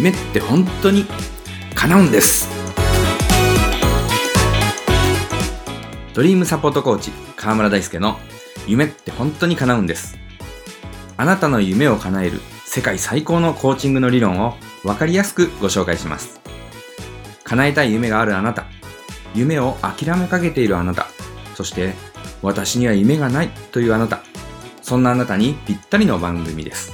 夢って本当に叶うんです。ドリームサポートコーチ川村大輔の夢って本当に叶うんです。あなたの夢を叶える世界最高のコーチングの理論を分かりやすくご紹介します。叶えたい夢があるあなた。夢を諦めかけているあなた。そして私には夢がないというあなた。そんなあなたにぴったりの番組です。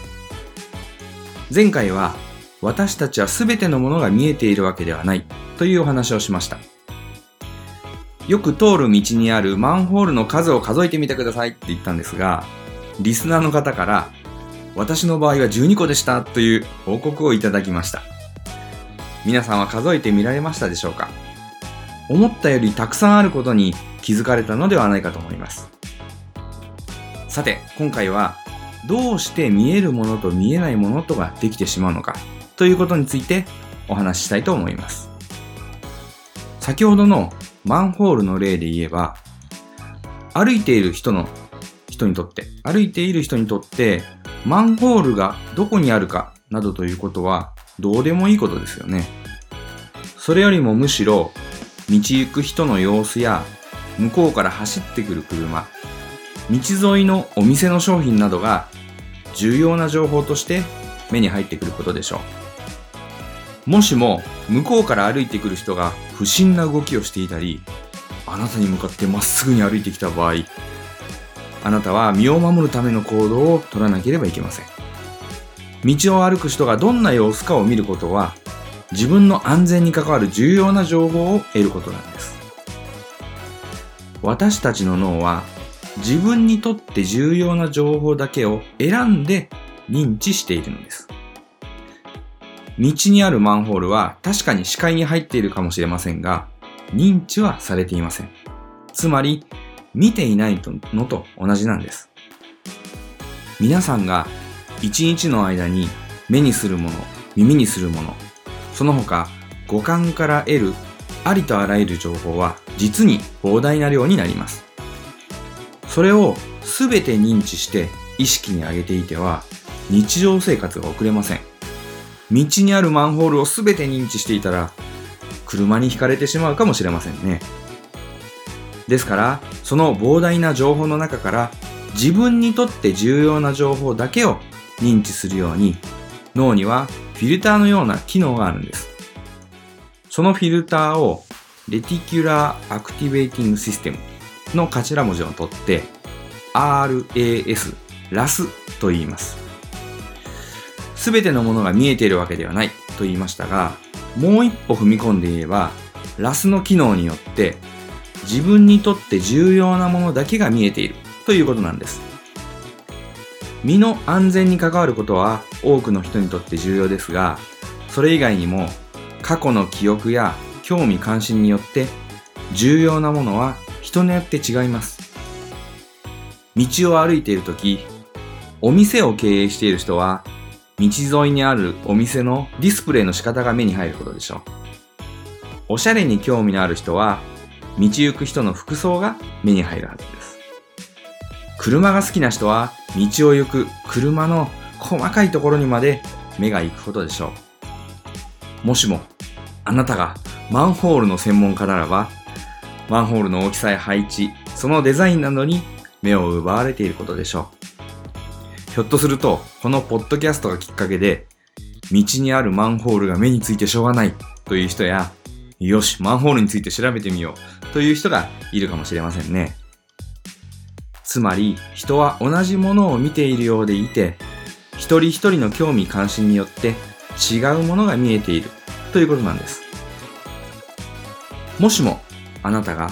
前回は私たちは全てのものが見えているわけではないというお話をしました。よく通る道にあるマンホールの数を数えてみてくださいって言ったんですが、リスナーの方から私の場合は12個でしたという報告をいただきました。皆さんは数えてみられましたでしょうか？思ったよりたくさんあることに気づかれたのではないかと思います。さて、今回はどうして見えるものと見えないものとができてしまうのかということについてお話ししたいと思います。先ほどのマンホールの例で言えば、歩いている人の人にとって、歩いている人にとって、マンホールがどこにあるかなどということはどうでもいいことですよね。それよりもむしろ、道行く人の様子や、向こうから走ってくる車、道沿いのお店の商品などが重要な情報として目に入ってくることでしょう。もしも向こうから歩いてくる人が不審な動きをしていたり、あなたに向かってまっすぐに歩いてきた場合、あなたは身を守るための行動を取らなければいけません。道を歩く人がどんな様子かを見ることは、自分の安全に関わる重要な情報を得ることなんです。私たちの脳は自分にとって重要な情報だけを選んで認知しているのです。道にあるマンホールは確かに視界に入っているかもしれませんが、認知はされていません。つまり、見ていないのと同じなんです。皆さんが一日の間に目にするもの、耳にするもの、その他五感から得るありとあらゆる情報は実に膨大な量になります。それを全て認知して意識に上げていては日常生活が送れません。道にあるマンホールを全て認知していたら車にひかれてしまうかもしれませんね。ですから、その膨大な情報の中から自分にとって重要な情報だけを認知するように脳にはフィルターのような機能があるんです。そのフィルターを Reticular Activating System の頭文字を取って RAS、ラスと言います。すべてのものが見えているわけではないと言いましたが、もう一歩踏み込んで言えば、ラスの機能によって自分にとって重要なものだけが見えているということなんです。身の安全に関わることは多くの人にとって重要ですが、それ以外にも過去の記憶や興味関心によって重要なものは人によって違います。道を歩いているとき、お店を経営している人は、道沿いにあるお店のディスプレイの仕方が目に入ることでしょう。おしゃれに興味のある人は、道行く人の服装が目に入るはずです。車が好きな人は、道を行く車の細かいところにまで目が行くことでしょう。もしも、あなたがマンホールの専門家ならば、マンホールの大きさや配置、そのデザインなどに目を奪われていることでしょう。ひょっとすると、このポッドキャストがきっかけで、道にあるマンホールが目についてしょうがないという人や、よし、マンホールについて調べてみようという人がいるかもしれませんね。つまり、人は同じものを見ているようでいて、一人一人の興味関心によって違うものが見えているということなんです。もしもあなたが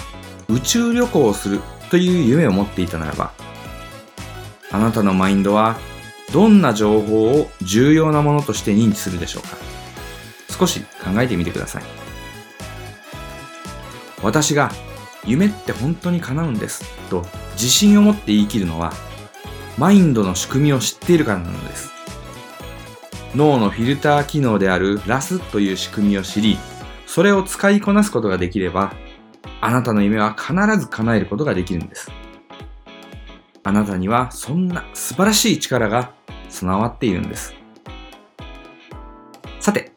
宇宙旅行をするという夢を持っていたならば、あなたのマインドはどんな情報を重要なものとして認知するでしょうか？少し考えてみてください。私が夢って本当に叶うんですと自信を持って言い切るのはマインドの仕組みを知っているからなのです。脳のフィルター機能であるラスという仕組みを知り、それを使いこなすことができればあなたの夢は必ず叶えることができるんです。あなたにはそんな素晴らしい力が備わっているんです。さて、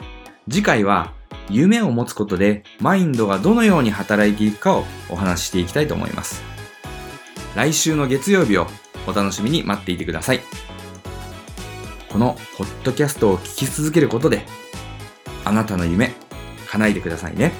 次回は夢を持つことでマインドがどのように働いていくかをお話ししていきたいと思います。来週の月曜日をお楽しみに待っていてください。このポッドキャストを聞き続けることで、あなたの夢、叶えてくださいね。